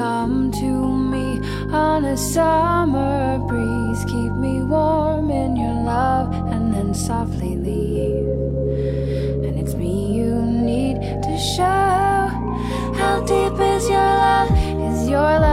come to me on a summer breeze. Keep me warm in your love and then softly leave. And it's me you need to show how deep is your love, is your love.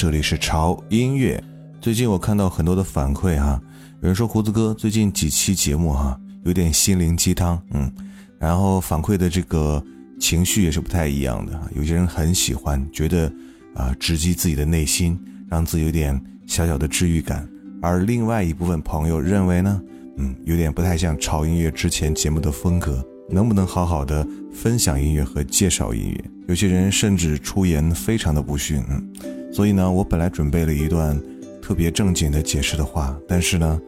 这里是潮音乐。最近我看到很多的反馈哈，有人说胡子哥最近几期节目哈有点心灵鸡汤，嗯，然后反馈的这个情绪也是不太一样的。有些人很喜欢，觉得啊直击自己的内心，让自己有点小小的治愈感；而另外一部分朋友认为呢，嗯，有点不太像潮音乐之前节目的风格。能不能好好的分享音乐和介绍音乐？有些人甚至出言非常的不逊，嗯，所以呢，我本来准备了一段特别正经的解释的话，但是呢，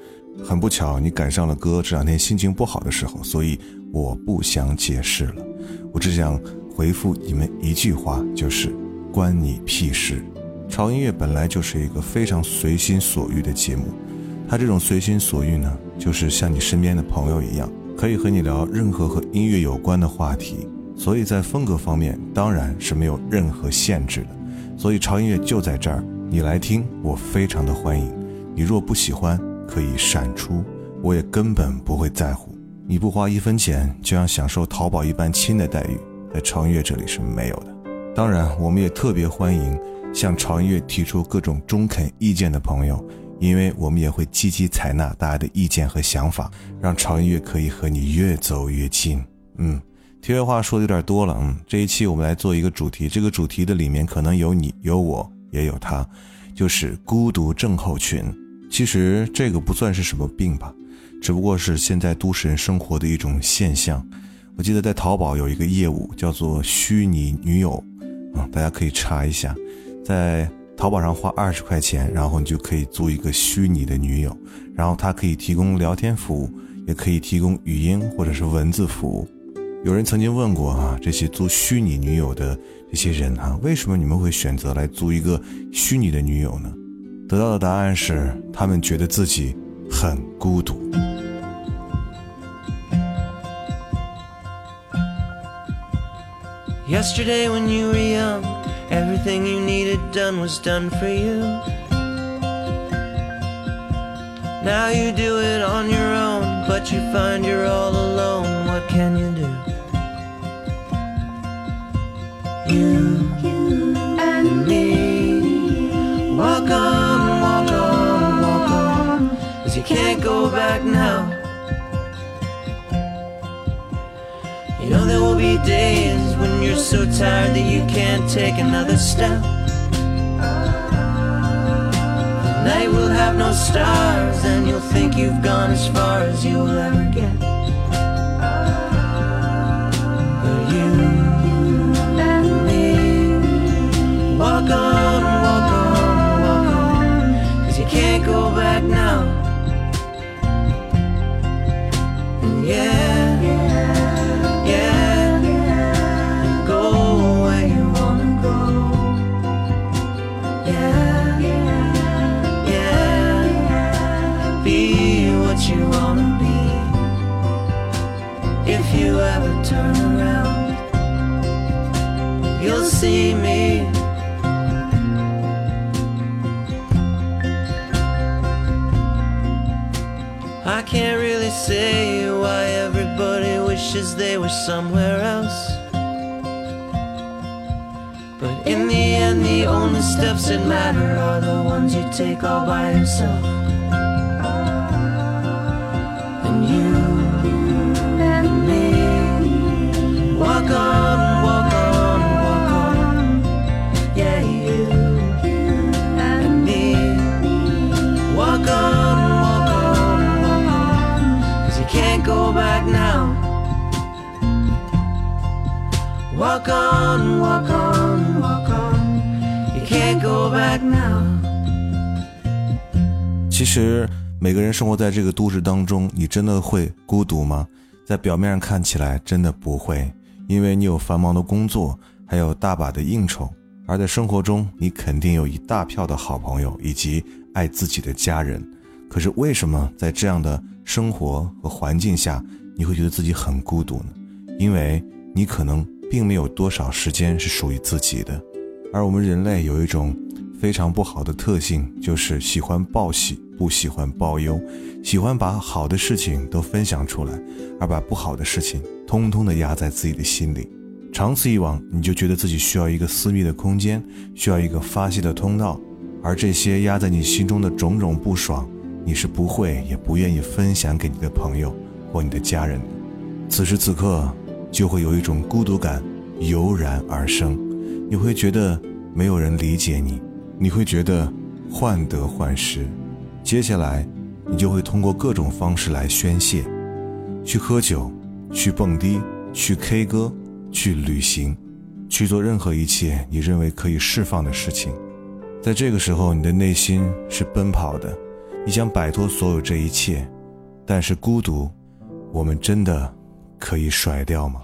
很不巧你赶上了哥这两天心情不好的时候，所以我不想解释了，我只想回复你们一句话，就是关你屁事。潮音乐本来就是一个非常随心所欲的节目，它这种随心所欲呢，就是像你身边的朋友一样。可以和你聊任何和音乐有关的话题，所以在风格方面当然是没有任何限制的。所以潮音乐就在这儿，你来听，我非常的欢迎。你若不喜欢，可以闪出，我也根本不会在乎。你不花一分钱就像享受淘宝一般亲的待遇，在潮音乐这里是没有的。当然，我们也特别欢迎向潮音乐提出各种中肯意见的朋友。因为我们也会积极采纳大家的意见和想法，让潮音乐可以和你越走越近。嗯，题外话说的有点多了。嗯，这一期我们来做一个主题，这个主题的里面可能有你，有我，也有他，就是孤独症候群。其实这个不算是什么病吧，只不过是现在都市人生活的一种现象。我记得在淘宝有一个业务叫做虚拟女友，啊，大家可以查一下，在。淘宝上花二十块钱，然后你就可以租一个虚拟的女友，然后它可以提供聊天服务，也可以提供语音或者是文字服务。有人曾经问过啊，这些租虚拟女友的这些人啊，为什么你们会选择来租一个虚拟的女友呢？得到的答案是，他们觉得自己很孤独。Yesterday when you were young. Everything you needed done was done for you. Now you do it on your own, but you find you're all alone. What can you do? So tired that you can't take another step. The night will have no stars, and you'll think you've gone as far as you'll ever get. walk on, walk on, walk on. Cause you can't go back now. Yeah, yeah, go where you wanna go. Yeah, yeah, be what you wanna be. If you ever turn around, you'll see me. I can't really say why everybody wishes they were somewhere else. But in the end, the only steps that matter are the ones you take all by yourself. And you and me walk on. Walk on, walk on, walk on. You can't go back now. 其实每个人生活在这个都市当中，你真的会孤独吗？在表面上看起来真的不会，因为你有繁忙的工作，还有大把的应酬；而在生活中，你肯定有一大票的好朋友以及爱自己的家人。可是为什么在这样的生活和环境下，你会觉得自己很孤独呢？因为你可能。并没有多少时间是属于自己的，而我们人类有一种非常不好的特性，就是喜欢报喜，不喜欢报忧，喜欢把好的事情都分享出来，而把不好的事情通通的压在自己的心里。长此以往，你就觉得自己需要一个私密的空间，需要一个发泄的通道，而这些压在你心中的种种不爽，你是不会也不愿意分享给你的朋友或你的家人。此时此刻。就会有一种孤独感油然而生，你会觉得没有人理解你，你会觉得患得患失。接下来，你就会通过各种方式来宣泄，去喝酒，去蹦迪，去 K 歌，去旅行，去做任何一切你认为可以释放的事情。在这个时候，你的内心是奔跑的，你想摆脱所有这一切，但是孤独，我们真的。可以甩掉吗？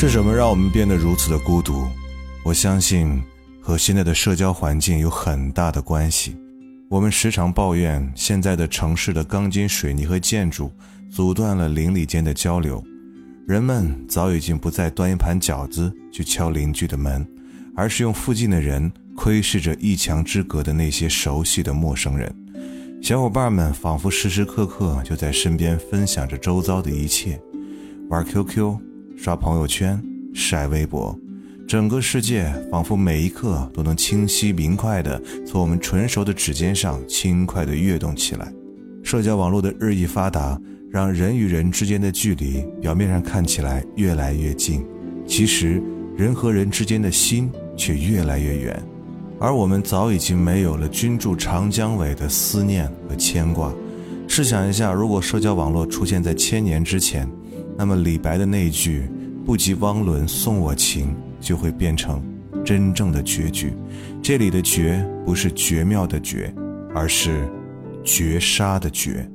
是什么让我们变得如此的孤独？我相信和现在的社交环境有很大的关系。我们时常抱怨现在的城市的钢筋水泥和建筑阻断了邻里间的交流，人们早已经不再端一盘饺子去敲邻居的门，而是用附近的人窥视着一墙之隔的那些熟悉的陌生人。小伙伴们仿佛时时刻刻就在身边分享着周遭的一切，玩 QQ。刷朋友圈、晒微博，整个世界仿佛每一刻都能清晰明快地从我们纯熟的指尖上轻快地跃动起来。社交网络的日益发达，让人与人之间的距离表面上看起来越来越近，其实人和人之间的心却越来越远。而我们早已经没有了君住长江尾的思念和牵挂。试想一下，如果社交网络出现在千年之前。那么李白的那句“不及汪伦送我情”就会变成真正的绝句。这里的“绝”不是绝妙的“绝”，而是绝杀的“绝”。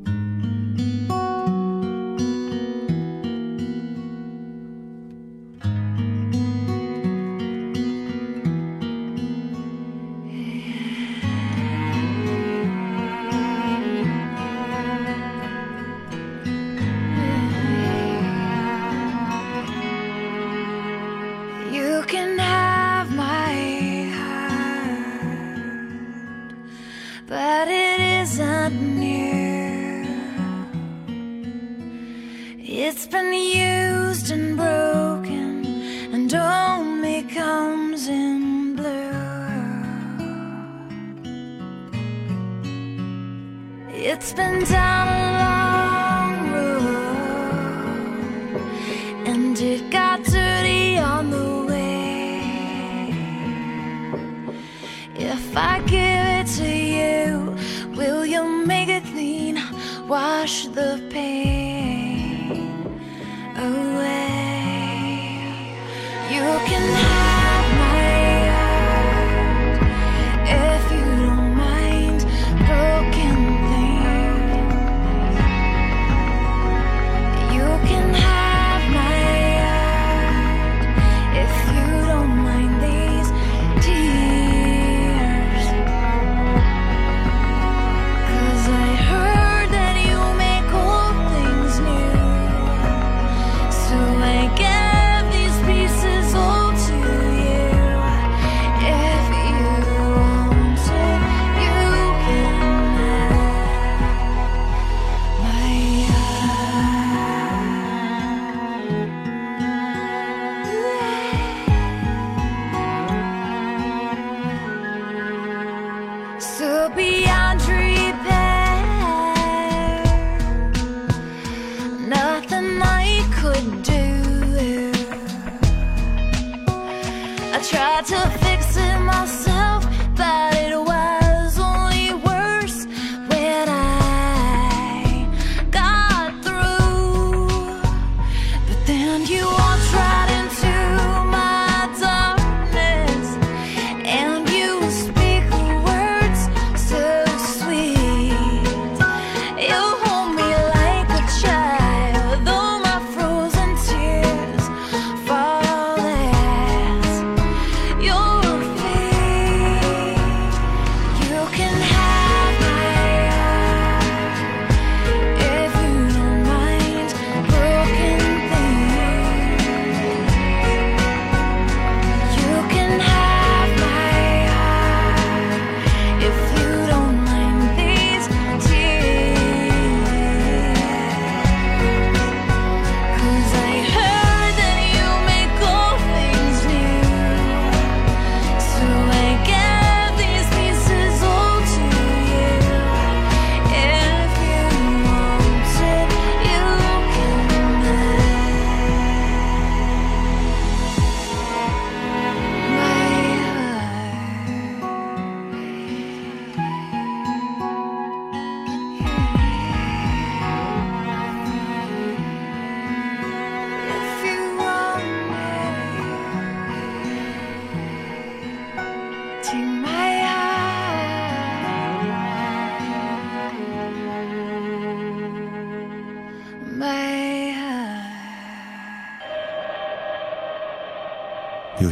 If I give it to you, will you make it clean? Wash the pain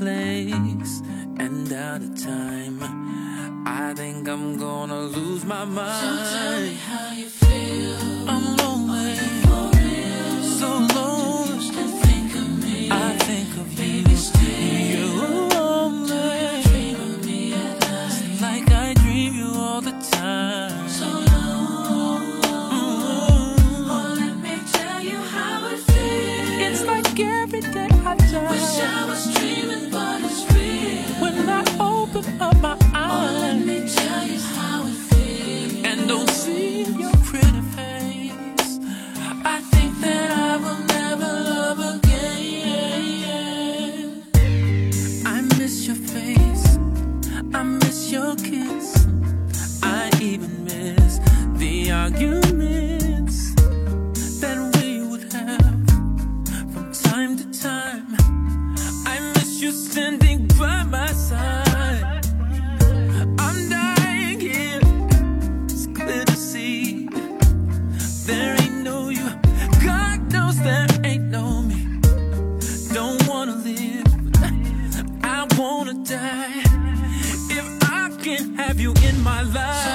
Place and out of time. I think I'm gonna lose my mind. So tell me how you feel. I'm you in my life.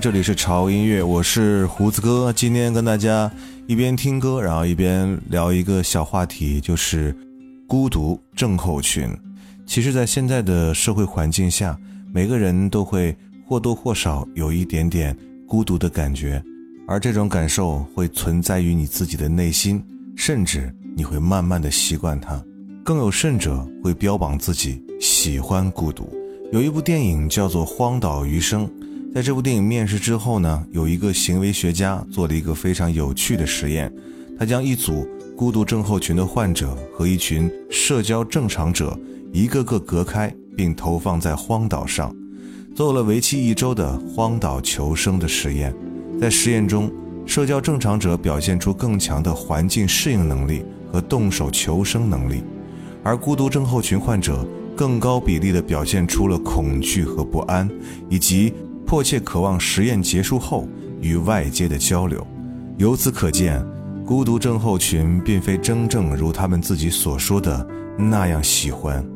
这里是潮音乐，我是胡子哥。今天跟大家一边听歌，然后一边聊一个小话题，就是孤独症候群。其实，在现在的社会环境下，每个人都会或多或少有一点点孤独的感觉，而这种感受会存在于你自己的内心，甚至你会慢慢的习惯它。更有甚者，会标榜自己喜欢孤独。有一部电影叫做《荒岛余生》。在这部电影面世之后呢，有一个行为学家做了一个非常有趣的实验，他将一组孤独症候群的患者和一群社交正常者一个个隔开，并投放在荒岛上，做了为期一周的荒岛求生的实验。在实验中，社交正常者表现出更强的环境适应能力和动手求生能力，而孤独症候群患者更高比例地表现出了恐惧和不安，以及迫切渴望实验结束后与外界的交流。由此可见，孤独症候群并非真正如他们自己所说的那样喜欢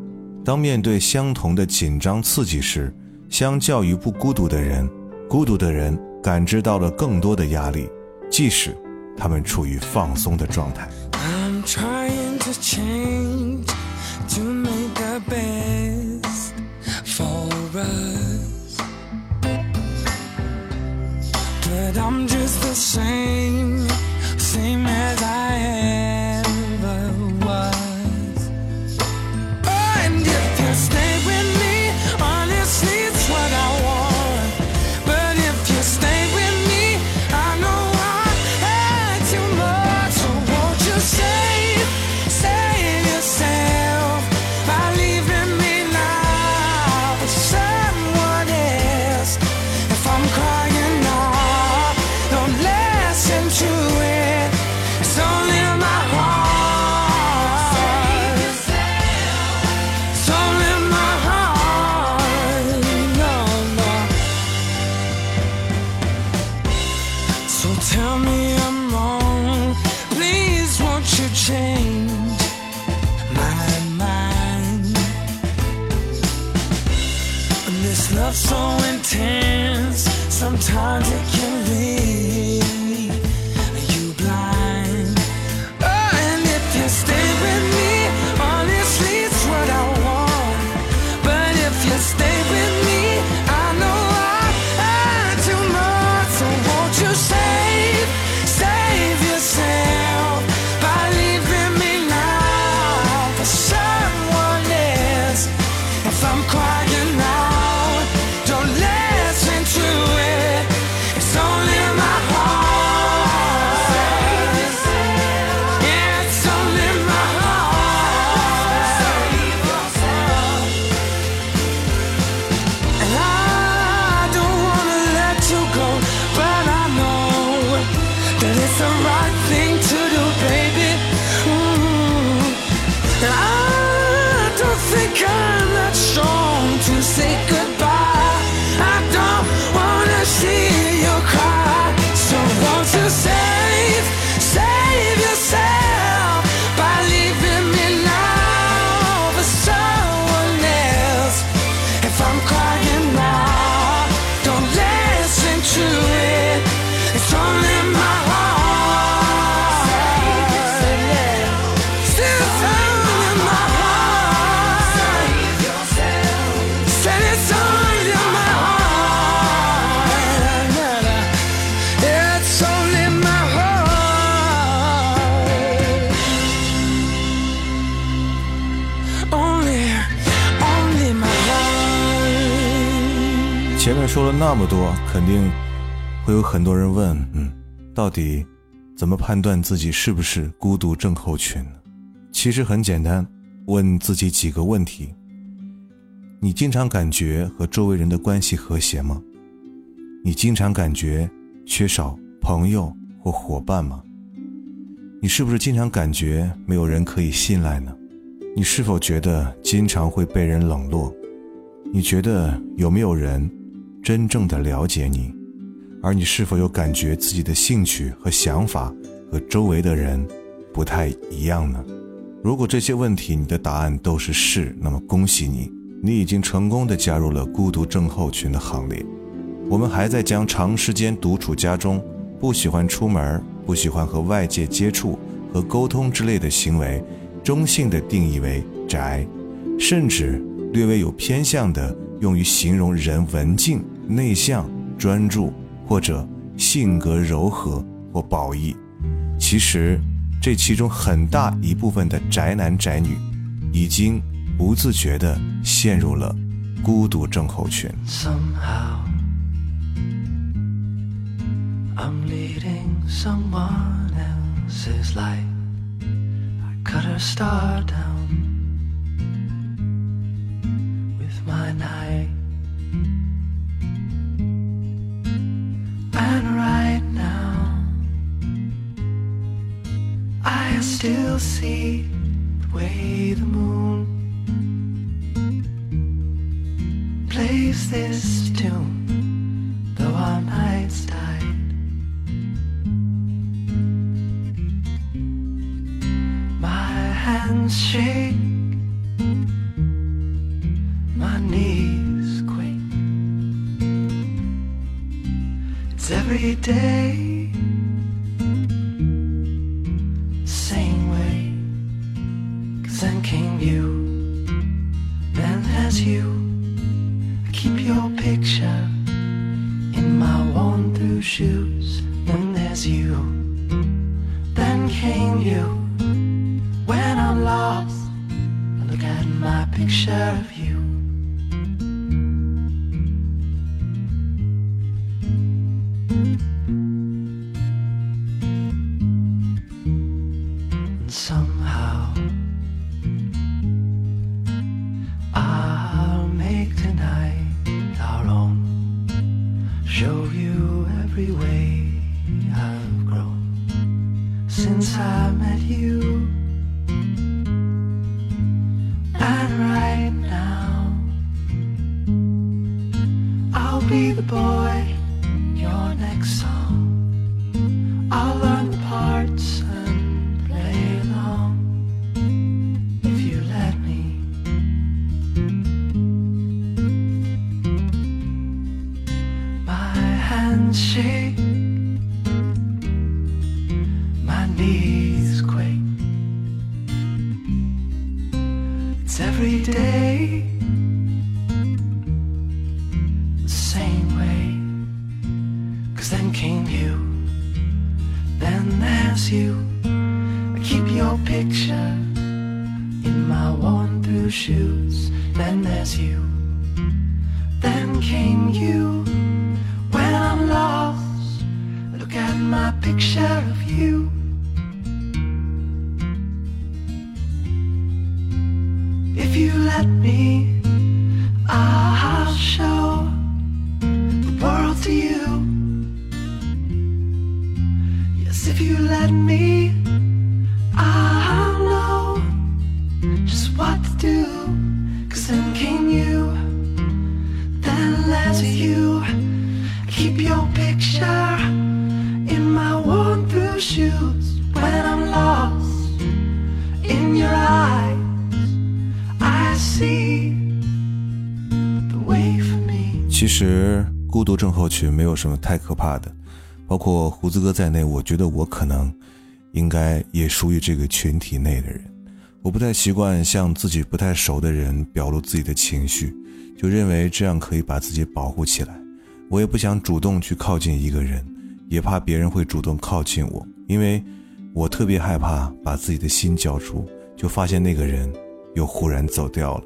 当面对相同的紧张刺激时，相较于不孤独的人，孤独的人感知到了更多的压力，即使他们处于放松的状态。I'm trying to change to make I'm just the same, 那么多，肯定会有很多人问，嗯，到底怎么判断自己是不是孤独症候群呢？其实很简单，问自己几个问题：你经常感觉和周围人的关系和谐吗？你经常感觉缺少朋友或伙伴吗？你是不是经常感觉没有人可以信赖呢？你是否觉得经常会被人冷落？你觉得有没有人真正的了解你？而你是否有感觉自己的兴趣和想法和周围的人不太一样呢？如果这些问题你的答案都是是，那么恭喜你，你已经成功的加入了孤独症候群的行列。我们还在将长时间独处家中、不喜欢出门、不喜欢和外界接触和沟通之类的行为，中性的定义为宅，甚至略微有偏向的用于形容人文静、内向、专注，或者性格柔和或褒义。其实，这其中很大一部分的宅男宅女，已经不自觉地陷入了孤独症候群。Somehow, I'm leading someone else's life. I cut a star down with my knife. And right now, I still see the way the moon plays this tune, though our nights died. My hands shake every day. Same way. Cause then came you. Then there's you. I keep your picture in my worn through shoes. Then there's you. Then came you. When I'm lost, I look at my picture of you. It's every day 独症候群没有什么太可怕的，包括胡子哥在内，我觉得我可能应该也属于这个群体内的人。我不太习惯向自己不太熟的人表露自己的情绪，就认为这样可以把自己保护起来。我也不想主动去靠近一个人，也怕别人会主动靠近我，因为我特别害怕把自己的心交出，就发现那个人又忽然走掉了。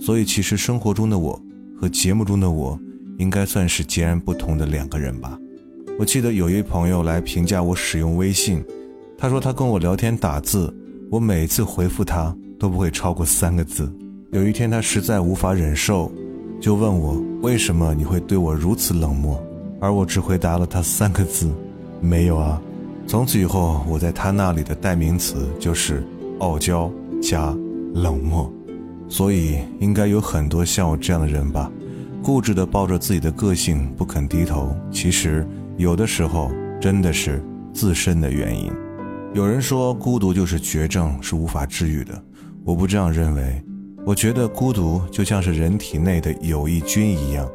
所以，其实生活中的我和节目中的我，应该算是截然不同的两个人吧。我记得有一朋友来评价我使用微信，他说他跟我聊天打字，我每次回复他都不会超过三个字。有一天他实在无法忍受，就问我为什么你会对我如此冷漠，而我只回答了他三个字：没有啊。从此以后，我在他那里的代名词就是傲娇加冷漠。所以应该有很多像我这样的人吧，固执地抱着自己的个性不肯低头。其实有的时候真的是自身的原因。有人说孤独就是绝症，是无法治愈的。我不这样认为，我觉得孤独就像是人体内的有益菌一样，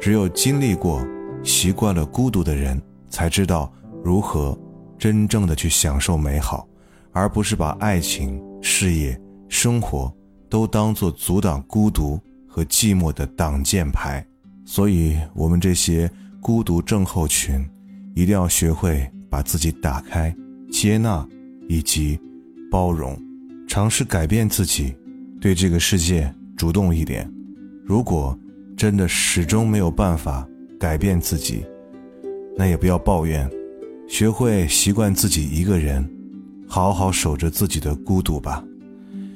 只有经历过、习惯了孤独的人，才知道如何真正的去享受美好，而不是把爱情、事业、生活。都当作阻挡孤独和寂寞的挡箭牌，所以，我们这些孤独症候群，一定要学会把自己打开、接纳以及包容，尝试改变自己，对这个世界主动一点。如果真的始终没有办法改变自己，那也不要抱怨，学会习惯自己一个人，好好守着自己的孤独吧。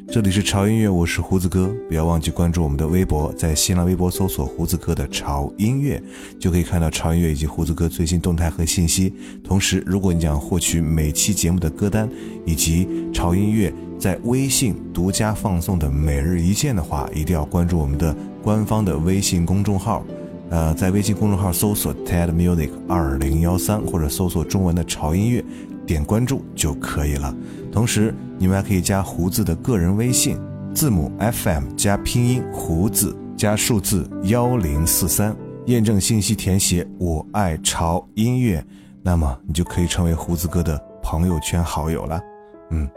这里是潮音乐，我是胡子哥，不要忘记关注我们的微博，在新浪微博搜索“胡子哥的潮音乐”，就可以看到潮音乐以及胡子哥最新动态和信息。同时，如果你想获取每期节目的歌单以及潮音乐在微信独家放送的每日一见的话，一定要关注我们的官方的微信公众号。呃，在微信公众号搜索 “TED Music 二零幺三”或者搜索中文的潮音乐，点关注就可以了。同时，你们还可以加胡子的个人微信，字母 FM 加拼音胡子加数字幺零四三，验证信息填写“我爱潮音乐”，那么你就可以成为胡子哥的朋友圈好友了。嗯，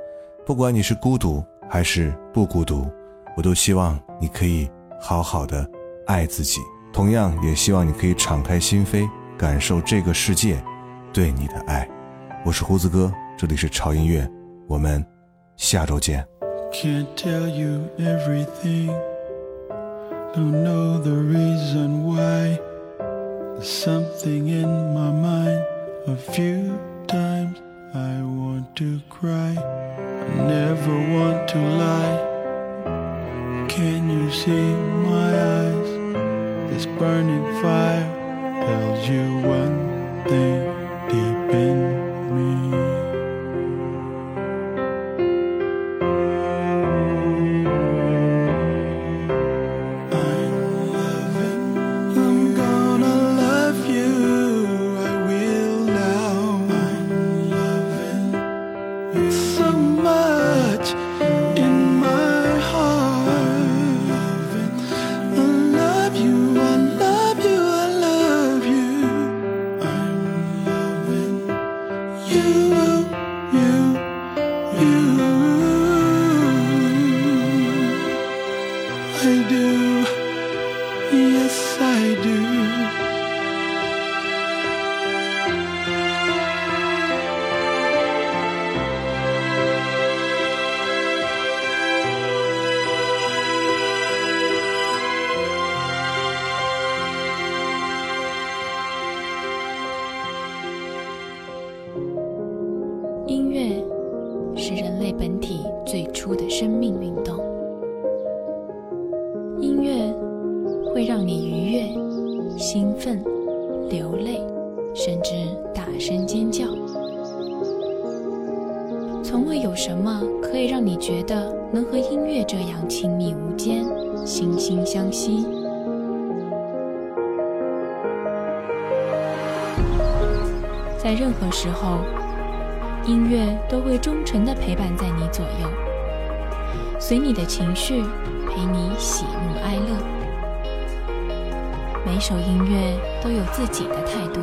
不管你是孤独还是不孤独，我都希望你可以好好的爱自己，同样也希望你可以敞开心扉，感受这个世界对你的爱。我是胡子哥，这里是潮音乐，我们下周见。 Can't tell you everything. Don't know the reason why. There's something in my mind. A few times I want to cry. I never want to lie. Can you see my eyes? This burning fire tells you one thing deep in me. I do. Yes, I do. “去，陪你喜怒哀乐。每首音乐都有自己的态度，